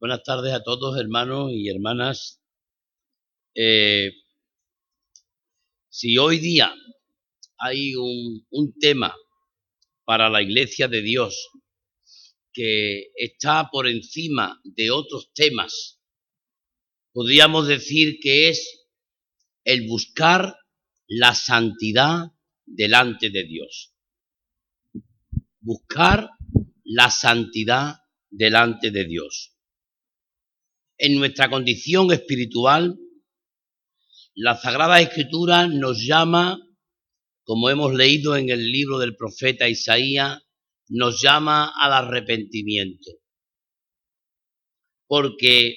Buenas tardes a todos, hermanos y hermanas. Eh, si hoy día hay un, un tema para la iglesia de Dios que está por encima de otros temas, podríamos decir que es el buscar la santidad delante de Dios. Buscar la santidad delante de Dios en nuestra condición espiritual, la Sagrada Escritura nos llama, como hemos leído en el libro del profeta Isaías, nos llama al arrepentimiento. Porque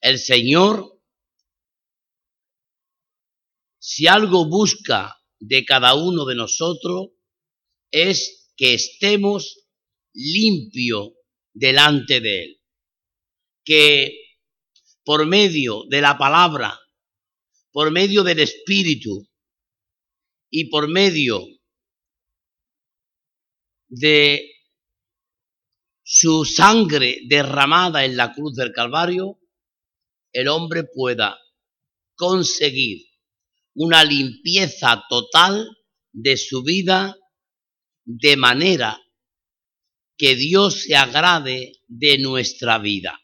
el Señor, si algo busca de cada uno de nosotros, es que estemos limpios delante de Él que por medio de la palabra, por medio del Espíritu y por medio de su sangre derramada en la cruz del Calvario, el hombre pueda conseguir una limpieza total de su vida de manera que Dios se agrade de nuestra vida.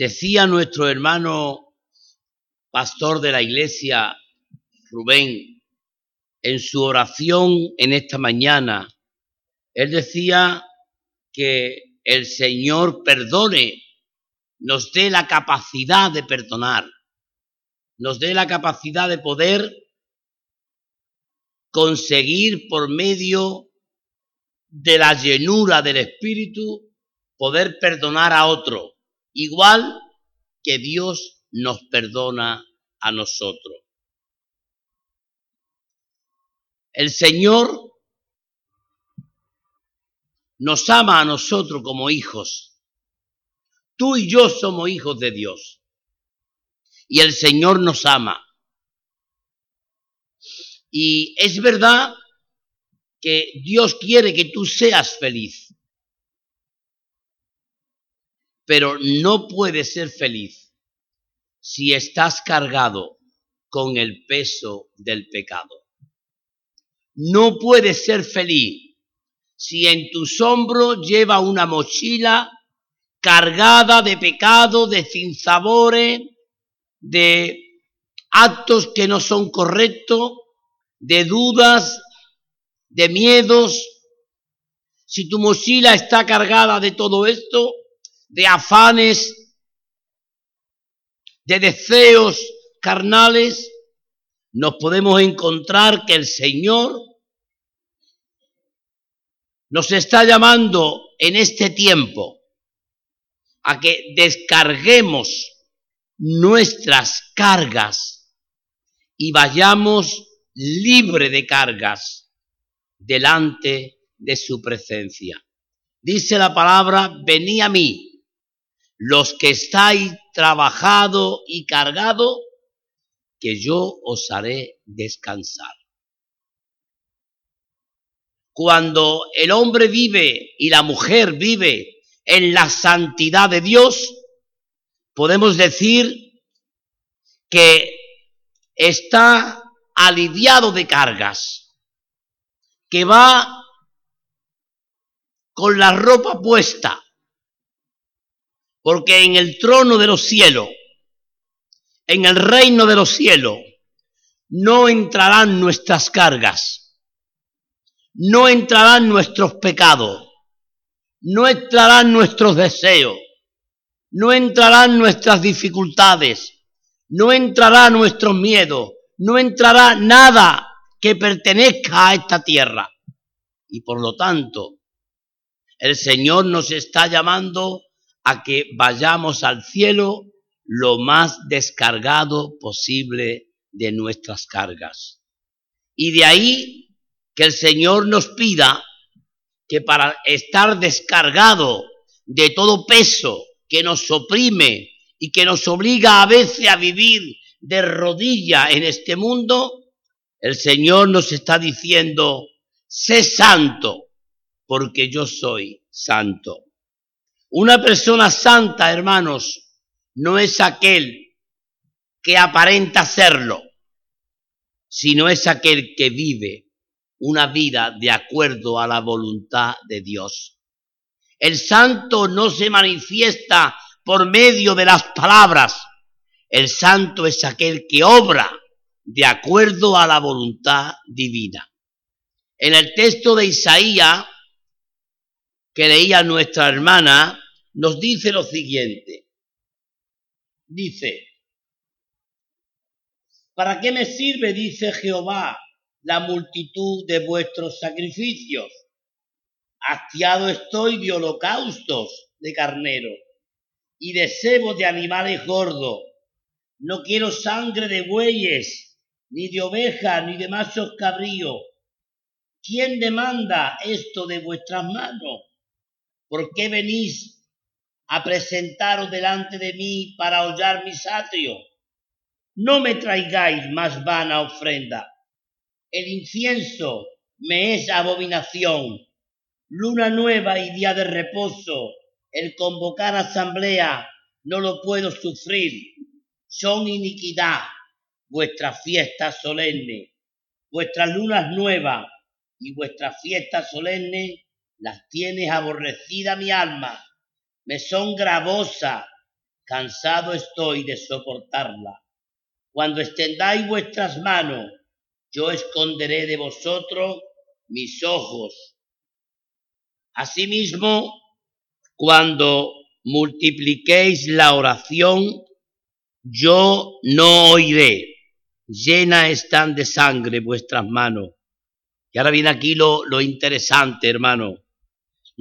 Decía nuestro hermano pastor de la iglesia, Rubén, en su oración en esta mañana, él decía que el Señor perdone, nos dé la capacidad de perdonar, nos dé la capacidad de poder conseguir por medio de la llenura del Espíritu, poder perdonar a otro igual que Dios nos perdona a nosotros. El Señor nos ama a nosotros como hijos. Tú y yo somos hijos de Dios. Y el Señor nos ama. Y es verdad que Dios quiere que tú seas feliz pero no puedes ser feliz si estás cargado con el peso del pecado. No puedes ser feliz si en tus hombros lleva una mochila cargada de pecado, de sinsabores, de actos que no son correctos, de dudas, de miedos. Si tu mochila está cargada de todo esto, de afanes, de deseos carnales, nos podemos encontrar que el Señor nos está llamando en este tiempo a que descarguemos nuestras cargas y vayamos libre de cargas delante de su presencia. Dice la palabra, vení a mí los que estáis trabajado y cargado, que yo os haré descansar. Cuando el hombre vive y la mujer vive en la santidad de Dios, podemos decir que está aliviado de cargas, que va con la ropa puesta, porque en el trono de los cielos, en el reino de los cielos, no entrarán nuestras cargas, no entrarán nuestros pecados, no entrarán nuestros deseos, no entrarán nuestras dificultades, no entrará nuestros miedos, no entrará nada que pertenezca a esta tierra. Y por lo tanto, el Señor nos está llamando a que vayamos al cielo lo más descargado posible de nuestras cargas. Y de ahí que el Señor nos pida que para estar descargado de todo peso que nos oprime y que nos obliga a veces a vivir de rodilla en este mundo, el Señor nos está diciendo, sé santo, porque yo soy santo. Una persona santa, hermanos, no es aquel que aparenta serlo, sino es aquel que vive una vida de acuerdo a la voluntad de Dios. El santo no se manifiesta por medio de las palabras. El santo es aquel que obra de acuerdo a la voluntad divina. En el texto de Isaías, que leía nuestra hermana, nos dice lo siguiente. Dice, ¿para qué me sirve, dice Jehová, la multitud de vuestros sacrificios? Hastiado estoy de holocaustos de carnero y de cebo de animales gordos. No quiero sangre de bueyes, ni de ovejas, ni de machos cabríos. ¿Quién demanda esto de vuestras manos? ¿Por qué venís a presentaros delante de mí para hollar mis atrios? No me traigáis más vana ofrenda. El incienso me es abominación. Luna nueva y día de reposo, el convocar asamblea, no lo puedo sufrir. Son iniquidad vuestras fiestas solemnes, vuestras lunas nuevas y vuestras fiestas solemnes las tienes aborrecida mi alma, me son gravosa, cansado estoy de soportarla. Cuando extendáis vuestras manos, yo esconderé de vosotros mis ojos. Asimismo, cuando multipliquéis la oración, yo no oiré. Llena están de sangre vuestras manos. Y ahora viene aquí lo, lo interesante, hermano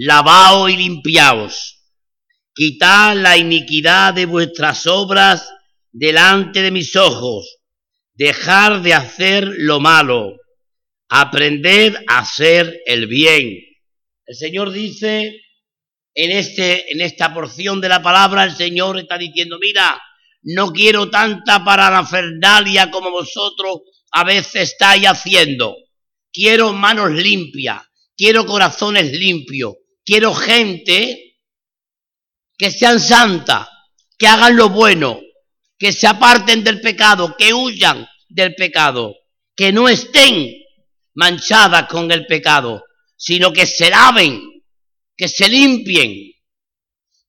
lavaos y limpiaos, quitad la iniquidad de vuestras obras delante de mis ojos, dejar de hacer lo malo, aprended a hacer el bien. El Señor dice en, este, en esta porción de la palabra, el Señor está diciendo, mira, no quiero tanta parafernalia como vosotros a veces estáis haciendo. Quiero manos limpias, quiero corazones limpios, Quiero gente que sean santa, que hagan lo bueno, que se aparten del pecado, que huyan del pecado, que no estén manchadas con el pecado, sino que se laven, que se limpien,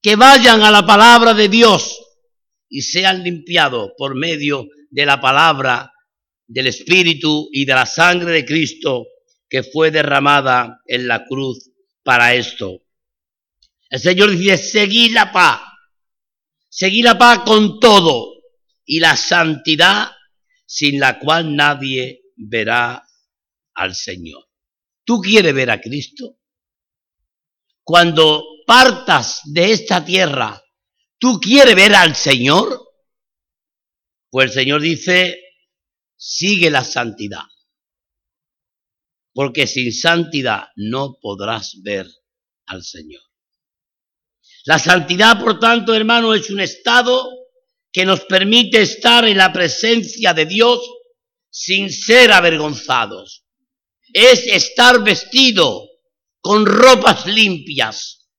que vayan a la palabra de Dios y sean limpiados por medio de la palabra del Espíritu y de la sangre de Cristo que fue derramada en la cruz para esto. El Señor dice, seguid la paz, seguid la paz con todo y la santidad sin la cual nadie verá al Señor. ¿Tú quieres ver a Cristo? Cuando partas de esta tierra, ¿tú quieres ver al Señor? Pues el Señor dice, sigue la santidad porque sin santidad no podrás ver al Señor. La santidad, por tanto, hermano, es un estado que nos permite estar en la presencia de Dios sin ser avergonzados. Es estar vestido con ropas limpias,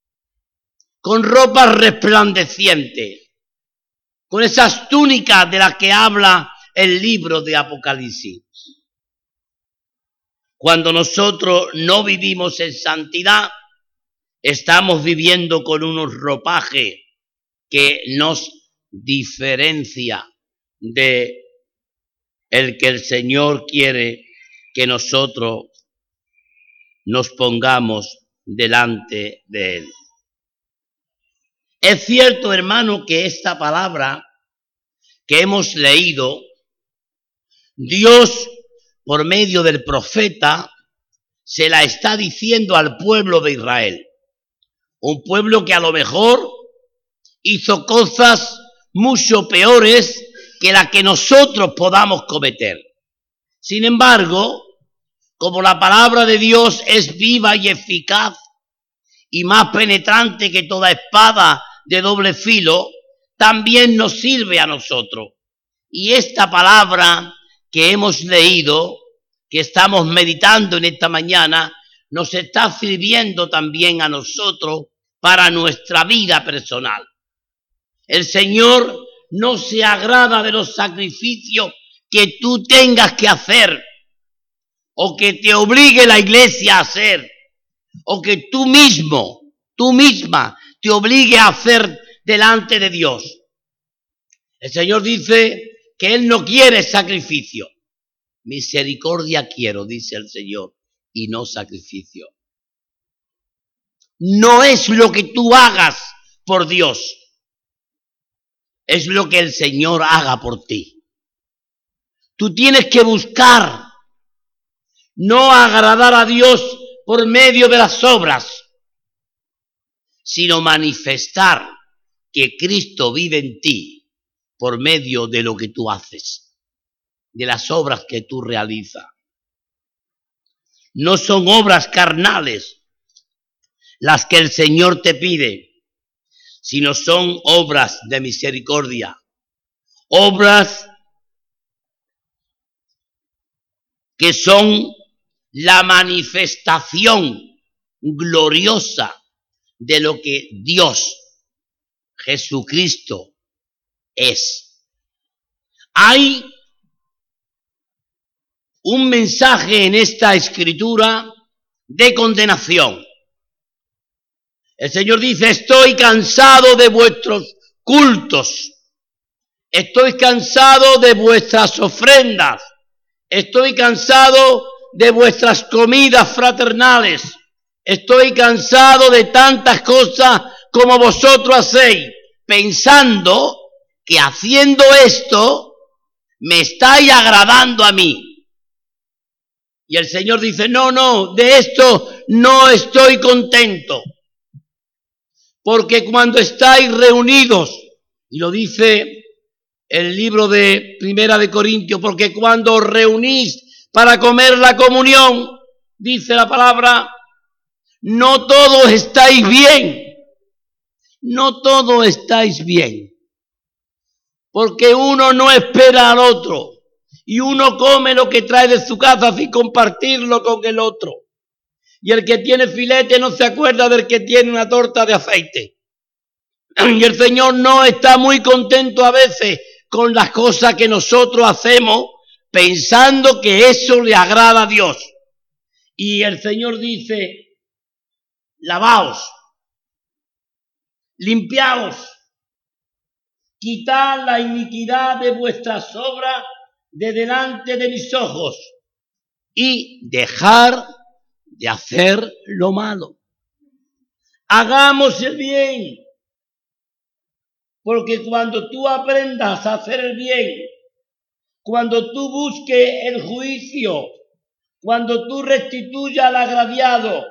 con ropas resplandecientes, con esas túnicas de las que habla el libro de Apocalipsis. Cuando nosotros no vivimos en santidad, estamos viviendo con unos ropajes que nos diferencia de el que el Señor quiere que nosotros nos pongamos delante de Él. Es cierto, hermano, que esta palabra que hemos leído, Dios por medio del profeta, se la está diciendo al pueblo de Israel. Un pueblo que a lo mejor hizo cosas mucho peores que las que nosotros podamos cometer. Sin embargo, como la palabra de Dios es viva y eficaz y más penetrante que toda espada de doble filo, también nos sirve a nosotros. Y esta palabra que hemos leído, que estamos meditando en esta mañana, nos está sirviendo también a nosotros para nuestra vida personal. El Señor no se agrada de los sacrificios que tú tengas que hacer o que te obligue la iglesia a hacer o que tú mismo, tú misma te obligue a hacer delante de Dios. El Señor dice que Él no quiere sacrificio. Misericordia quiero, dice el Señor, y no sacrificio. No es lo que tú hagas por Dios, es lo que el Señor haga por ti. Tú tienes que buscar no agradar a Dios por medio de las obras, sino manifestar que Cristo vive en ti por medio de lo que tú haces, de las obras que tú realizas. No son obras carnales las que el Señor te pide, sino son obras de misericordia, obras que son la manifestación gloriosa de lo que Dios, Jesucristo, es. Hay un mensaje en esta escritura de condenación. El Señor dice, estoy cansado de vuestros cultos, estoy cansado de vuestras ofrendas, estoy cansado de vuestras comidas fraternales, estoy cansado de tantas cosas como vosotros hacéis, pensando que haciendo esto me estáis agradando a mí. Y el Señor dice, no, no, de esto no estoy contento. Porque cuando estáis reunidos, y lo dice el libro de Primera de Corintios, porque cuando os reunís para comer la comunión, dice la palabra, no todos estáis bien. No todos estáis bien. Porque uno no espera al otro y uno come lo que trae de su casa sin compartirlo con el otro. Y el que tiene filete no se acuerda del que tiene una torta de aceite. Y el Señor no está muy contento a veces con las cosas que nosotros hacemos pensando que eso le agrada a Dios. Y el Señor dice, lavaos, limpiaos, quitad la iniquidad de vuestras obras de delante de mis ojos y dejar de hacer lo malo. Hagamos el bien, porque cuando tú aprendas a hacer el bien, cuando tú busques el juicio, cuando tú restituyas al agraviado,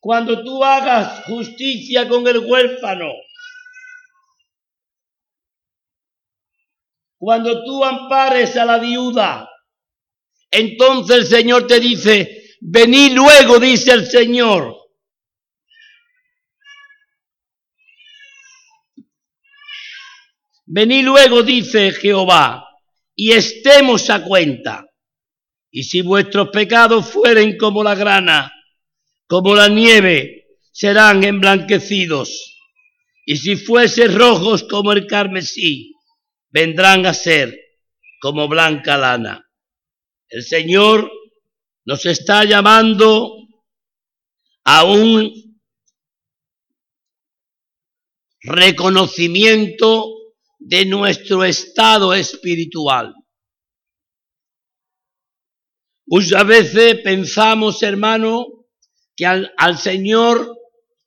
cuando tú hagas justicia con el huérfano, Cuando tú ampares a la viuda, entonces el Señor te dice, vení luego, dice el Señor. Vení luego, dice Jehová, y estemos a cuenta. Y si vuestros pecados fueren como la grana, como la nieve, serán emblanquecidos. Y si fuesen rojos como el carmesí, vendrán a ser como blanca lana. El Señor nos está llamando a un reconocimiento de nuestro estado espiritual. Muchas veces pensamos, hermano, que al, al, Señor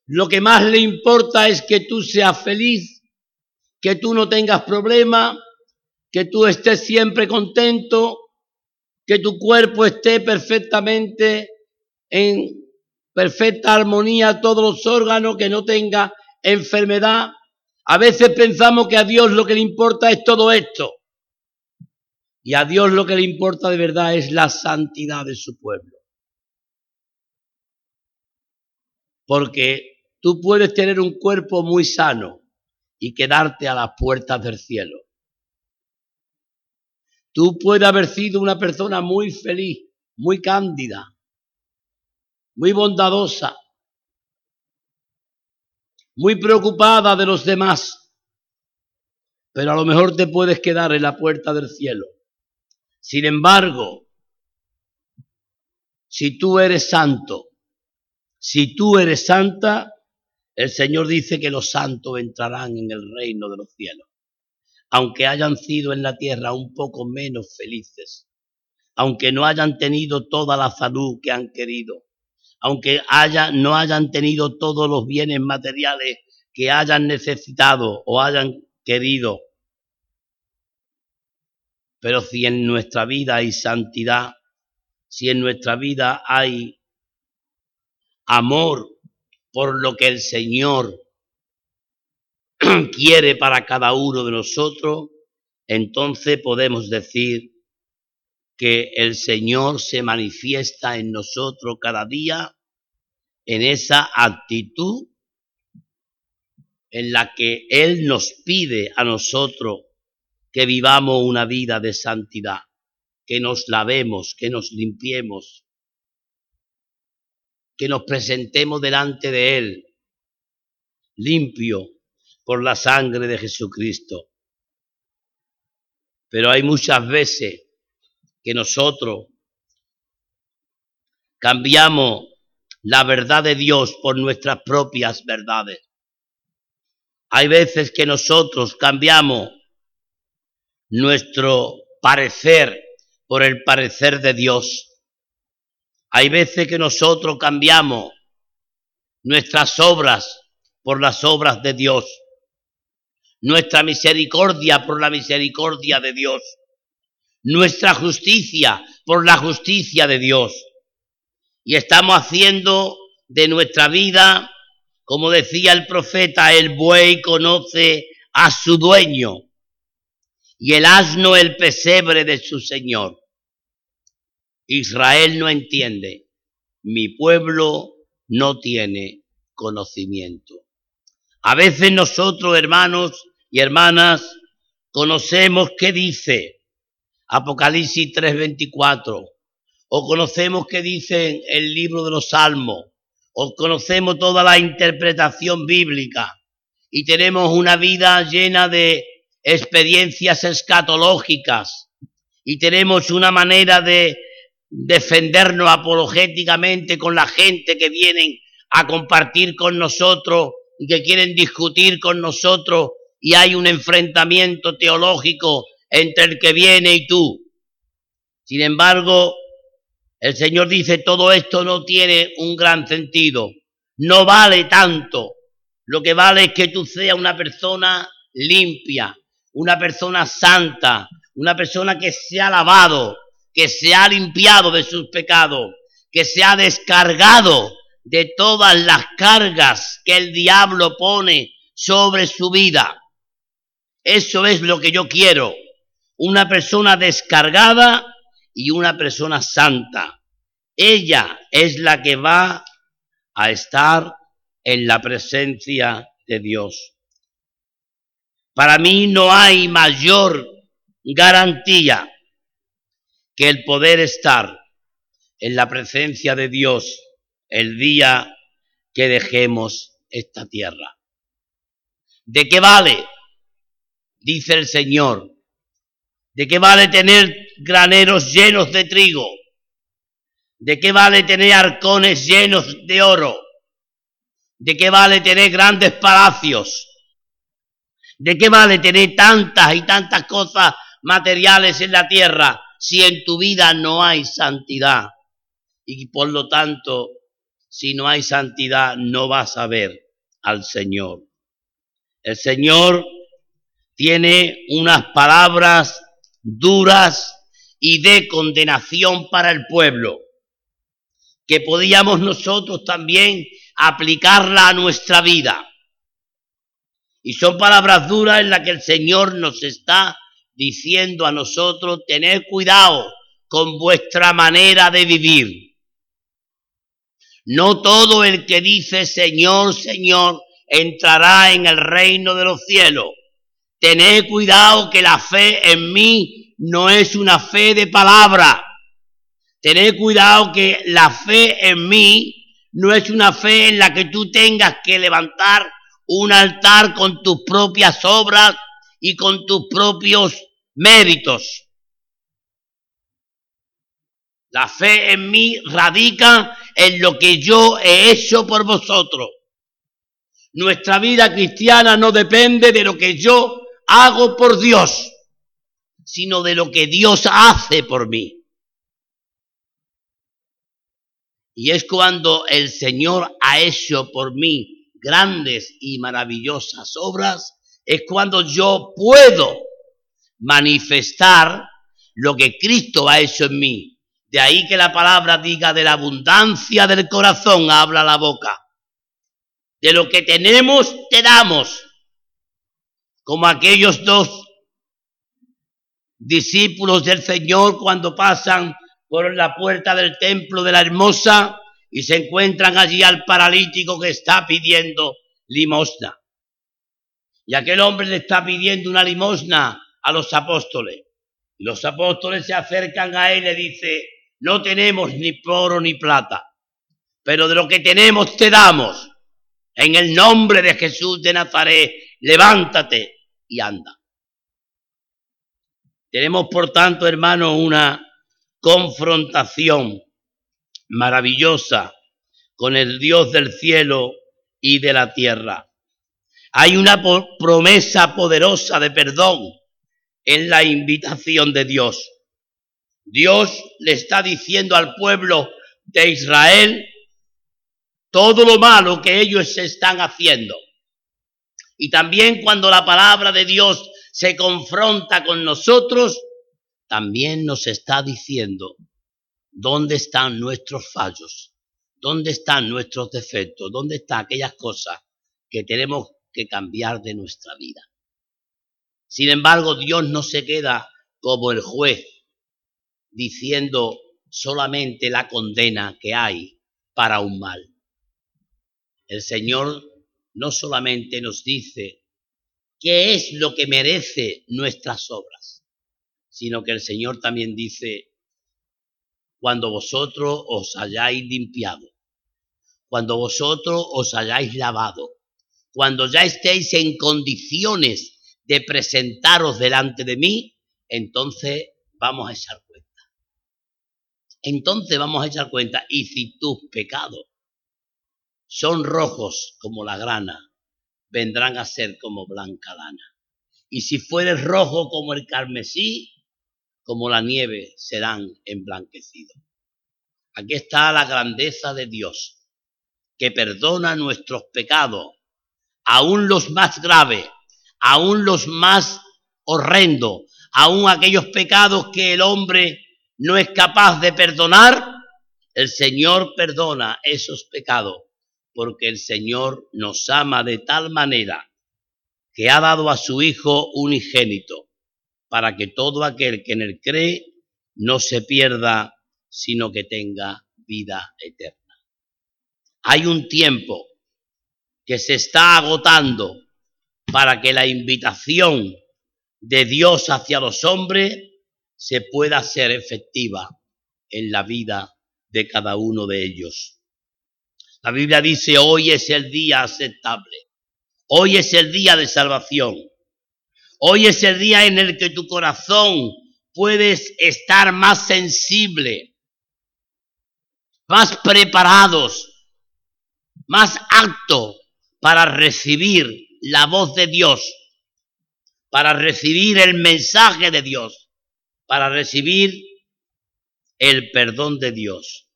lo que más le importa es que tú seas feliz que tú no tengas problema, que tú estés siempre contento, que tu cuerpo esté perfectamente en perfecta armonía, todos los órganos, que no tenga enfermedad. A veces pensamos que a Dios lo que le importa es todo esto. Y a Dios lo que le importa de verdad es la santidad de su pueblo. Porque tú puedes tener un cuerpo muy sano, y quedarte a las puertas del cielo. Tú puedes haber sido una persona muy feliz, muy cándida, muy bondadosa, muy preocupada de los demás, pero a lo mejor te puedes quedar en la puerta del cielo. Sin embargo, si tú eres santo, si tú eres santa, el Señor dice que los santos entrarán en el reino de los cielos, aunque hayan sido en la tierra un poco menos felices, aunque no hayan tenido toda la salud que han querido, aunque haya, no hayan tenido todos los bienes materiales que hayan necesitado o hayan querido. Pero si en nuestra vida hay santidad, si en nuestra vida hay amor por lo que el Señor quiere para cada uno de nosotros, entonces podemos decir que el Señor se manifiesta en nosotros cada día en esa actitud en la que Él nos pide a nosotros que vivamos una vida de santidad, que nos lavemos, que nos limpiemos, que nos presentemos delante de Él, limpio por la sangre de Jesucristo. Pero hay muchas veces que nosotros cambiamos la verdad de Dios por nuestras propias verdades. Hay veces que nosotros cambiamos nuestro parecer por el parecer de Dios. Hay veces que nosotros cambiamos nuestras obras por las obras de Dios, nuestra misericordia por la misericordia de Dios nuestra justicia por la justicia de Dios. Y estamos haciendo de nuestra vida, como decía el profeta, el buey conoce a su dueño y el asno el pesebre de su Señor. Israel no entiende, mi pueblo no tiene conocimiento. A veces nosotros, hermanos y hermanas, conocemos qué dice Apocalipsis 3:24, o conocemos que dice el libro de los Salmos, o conocemos toda la interpretación bíblica. Y tenemos una vida llena de experiencias escatológicas. Y tenemos una manera de defendernos apologéticamente con la gente que vienen a compartir con nosotros y que quieren discutir con nosotros y hay un enfrentamiento teológico entre el que viene y tú. Sin embargo, el Señor dice, todo esto no tiene un gran sentido, no vale tanto. Lo que vale es que tú seas una persona limpia, una persona santa, una persona que se ha lavado, que se ha limpiado de sus pecados, que se ha descargado de todas las cargas que el diablo pone sobre su vida. Eso es lo que yo quiero una persona descargada y una persona santa. Ella es la que va a estar en la presencia de Dios. Para mí no hay mayor garantía que el poder estar en la presencia de Dios el día que dejemos esta tierra. ¿De qué vale? Dice el Señor, ¿De qué vale tener graneros llenos de trigo? ¿De qué vale tener arcones llenos de oro? ¿De qué vale tener grandes palacios? ¿De qué vale tener tantas y tantas cosas materiales en la tierra si en tu vida no hay santidad? Y por lo tanto, si no hay santidad, no vas a ver al Señor. El Señor tiene unas palabras duras y de condenación para el pueblo, que podíamos nosotros también aplicarla a nuestra vida. Y son palabras duras en las que el Señor nos está diciendo a nosotros, tener cuidado con vuestra manera de vivir. No todo el que dice Señor, Señor, entrará en el reino de los cielos. Tened cuidado que la fe en mí no es una fe de palabra. Tened cuidado que la fe en mí no es una fe en la que tú tengas que levantar un altar con tus propias obras y con tus propios méritos. La fe en mí radica en lo que yo he hecho por vosotros. Nuestra vida cristiana no depende de lo que yo hago por Dios, sino de lo que Dios hace por mí. Y es cuando el Señor ha hecho por mí grandes y maravillosas obras, es cuando yo puedo manifestar lo que Cristo ha hecho en mí. De ahí que la palabra diga de la abundancia del corazón habla la boca. De lo que tenemos, te damos. Como aquellos dos discípulos del Señor cuando pasan por la puerta del templo de la hermosa y se encuentran allí al paralítico que está pidiendo limosna. Y aquel hombre le está pidiendo una limosna a los apóstoles. Los apóstoles se acercan a él y le dice, no tenemos ni oro ni plata, pero de lo que tenemos te damos. En el nombre de Jesús de Nazaret, levántate y anda. Tenemos, por tanto, hermano, una confrontación maravillosa con el Dios del cielo y de la tierra. Hay una promesa poderosa de perdón en la invitación de Dios. Dios le está diciendo al pueblo de Israel todo lo malo que ellos están haciendo. Y también cuando la palabra de Dios se confronta con nosotros, también nos está diciendo dónde están nuestros fallos, dónde están nuestros defectos, dónde están aquellas cosas que tenemos que cambiar de nuestra vida. Sin embargo, Dios no se queda como el juez diciendo solamente la condena que hay para un mal. El Señor no solamente nos dice qué es lo que merece nuestras obras, sino que el Señor también dice, cuando vosotros os hayáis limpiado, cuando vosotros os hayáis lavado, cuando ya estéis en condiciones de presentaros delante de mí, entonces vamos a echar cuenta. Entonces vamos a echar cuenta, y si tus pecados son rojos como la grana, vendrán a ser como blanca lana. Y si fueres rojo como el carmesí, como la nieve serán emblanquecidos. Aquí está la grandeza de Dios, que perdona nuestros pecados, aún los más graves, aún los más horrendos, aún aquellos pecados que el hombre no es capaz de perdonar, el Señor perdona esos pecados, porque el Señor nos ama de tal manera que ha dado a su Hijo unigénito para que todo aquel que en él cree no se pierda, sino que tenga vida eterna. Hay un tiempo que se está agotando para que la invitación de Dios hacia los hombres se pueda hacer efectiva en la vida de cada uno de ellos. La Biblia dice, hoy es el día aceptable, hoy es el día de salvación. Hoy es el día en el que tu corazón puedes estar más sensible, más preparados, más apto para recibir la voz de Dios, para recibir el mensaje de Dios, para recibir el perdón de Dios.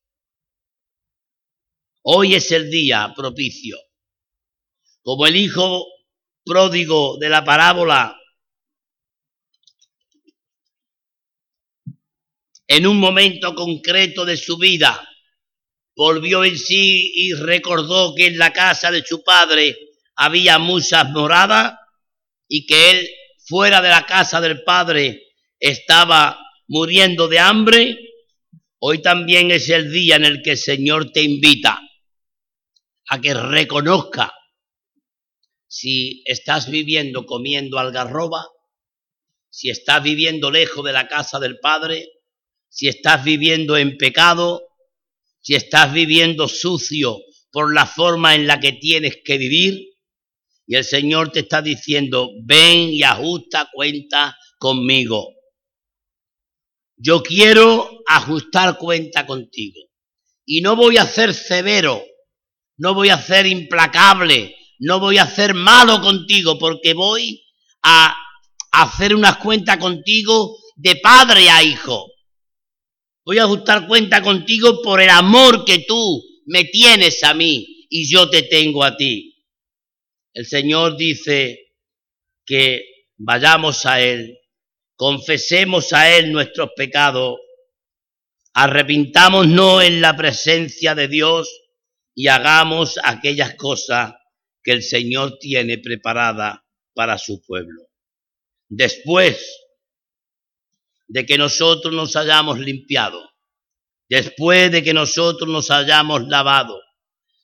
Hoy es el día propicio. Como el hijo pródigo de la parábola en un momento concreto de su vida, volvió en sí y recordó que en la casa de su padre había muchas moradas y que él fuera de la casa del padre estaba muriendo de hambre, hoy también es el día en el que el Señor te invita a que reconozca si estás viviendo comiendo algarroba, si estás viviendo lejos de la casa del Padre, si estás viviendo en pecado, si estás viviendo sucio por la forma en la que tienes que vivir, y el Señor te está diciendo, ven y ajusta cuenta conmigo. Yo quiero ajustar cuenta contigo. Y no voy a ser severo, no voy a ser implacable, no voy a ser malo contigo, porque voy a hacer unas cuentas contigo de padre a hijo. Voy a ajustar cuenta contigo por el amor que tú me tienes a mí y yo te tengo a ti. El Señor dice que vayamos a Él, confesemos a Él nuestros pecados, arrepintámonos en la presencia de Dios y hagamos aquellas cosas que el Señor tiene preparada para su pueblo. Después de que nosotros nos hayamos limpiado, después de que nosotros nos hayamos lavado,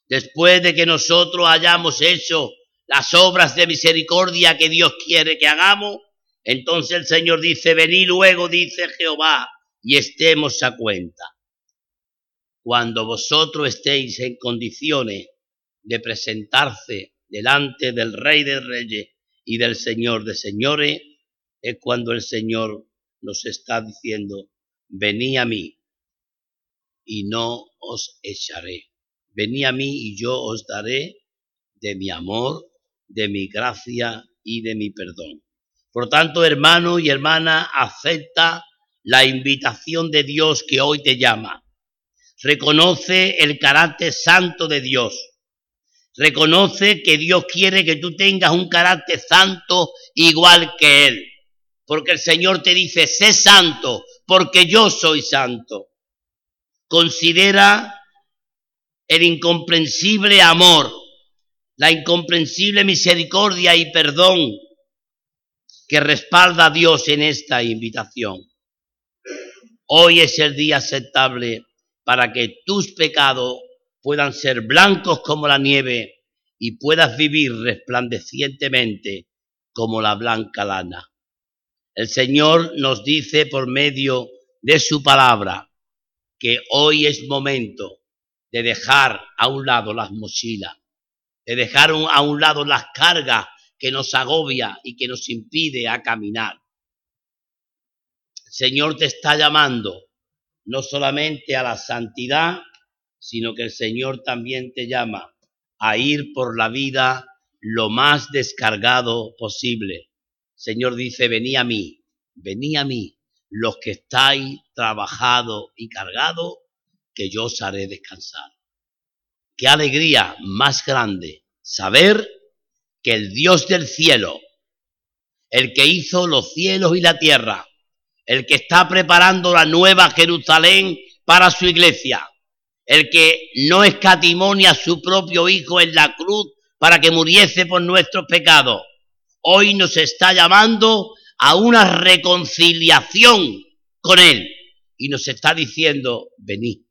después de que nosotros hayamos hecho las obras de misericordia que Dios quiere que hagamos, entonces el Señor dice, vení luego, dice Jehová, y estemos a cuenta. Cuando vosotros estéis en condiciones de presentarse delante del Rey de Reyes y del Señor de Señores, es cuando el Señor nos está diciendo, vení a mí y no os echaré. Vení a mí y yo os daré de mi amor, de mi gracia y de mi perdón. Por tanto, hermano y hermana, acepta la invitación de Dios que hoy te llama. Reconoce el carácter santo de Dios. Reconoce que Dios quiere que tú tengas un carácter santo igual que Él porque el Señor te dice, sé santo, porque yo soy santo. Considera el incomprensible amor, la incomprensible misericordia y perdón que respalda a Dios en esta invitación. Hoy es el día aceptable para que tus pecados puedan ser blancos como la nieve y puedas vivir resplandecientemente como la blanca lana. El Señor nos dice por medio de su palabra que hoy es momento de dejar a un lado las mochilas, de dejar a un lado las cargas que nos agobia y que nos impide a caminar. El Señor te está llamando no solamente a la santidad, sino que el Señor también te llama a ir por la vida lo más descargado posible Señor dice, vení a mí, vení a mí, los que estáis trabajados y cargados, que yo os haré descansar. Qué alegría más grande saber que el Dios del cielo, el que hizo los cielos y la tierra, el que está preparando la nueva Jerusalén para su iglesia, el que no escatimonia a su propio Hijo en la cruz para que muriese por nuestros pecados, hoy nos está llamando a una reconciliación con Él y nos está diciendo, venid,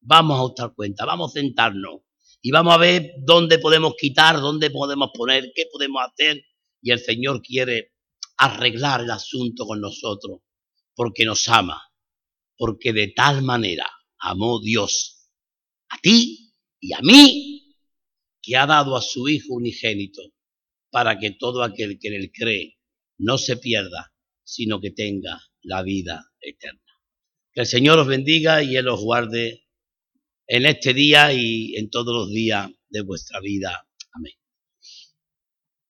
vamos a buscar cuenta, vamos a sentarnos y vamos a ver dónde podemos quitar, dónde podemos poner, qué podemos hacer y el Señor quiere arreglar el asunto con nosotros porque nos ama, porque de tal manera amó Dios a ti y a mí que ha dado a su Hijo unigénito para que todo aquel que en él cree no se pierda, sino que tenga la vida eterna. Que el Señor os bendiga y Él os guarde en este día y en todos los días de vuestra vida.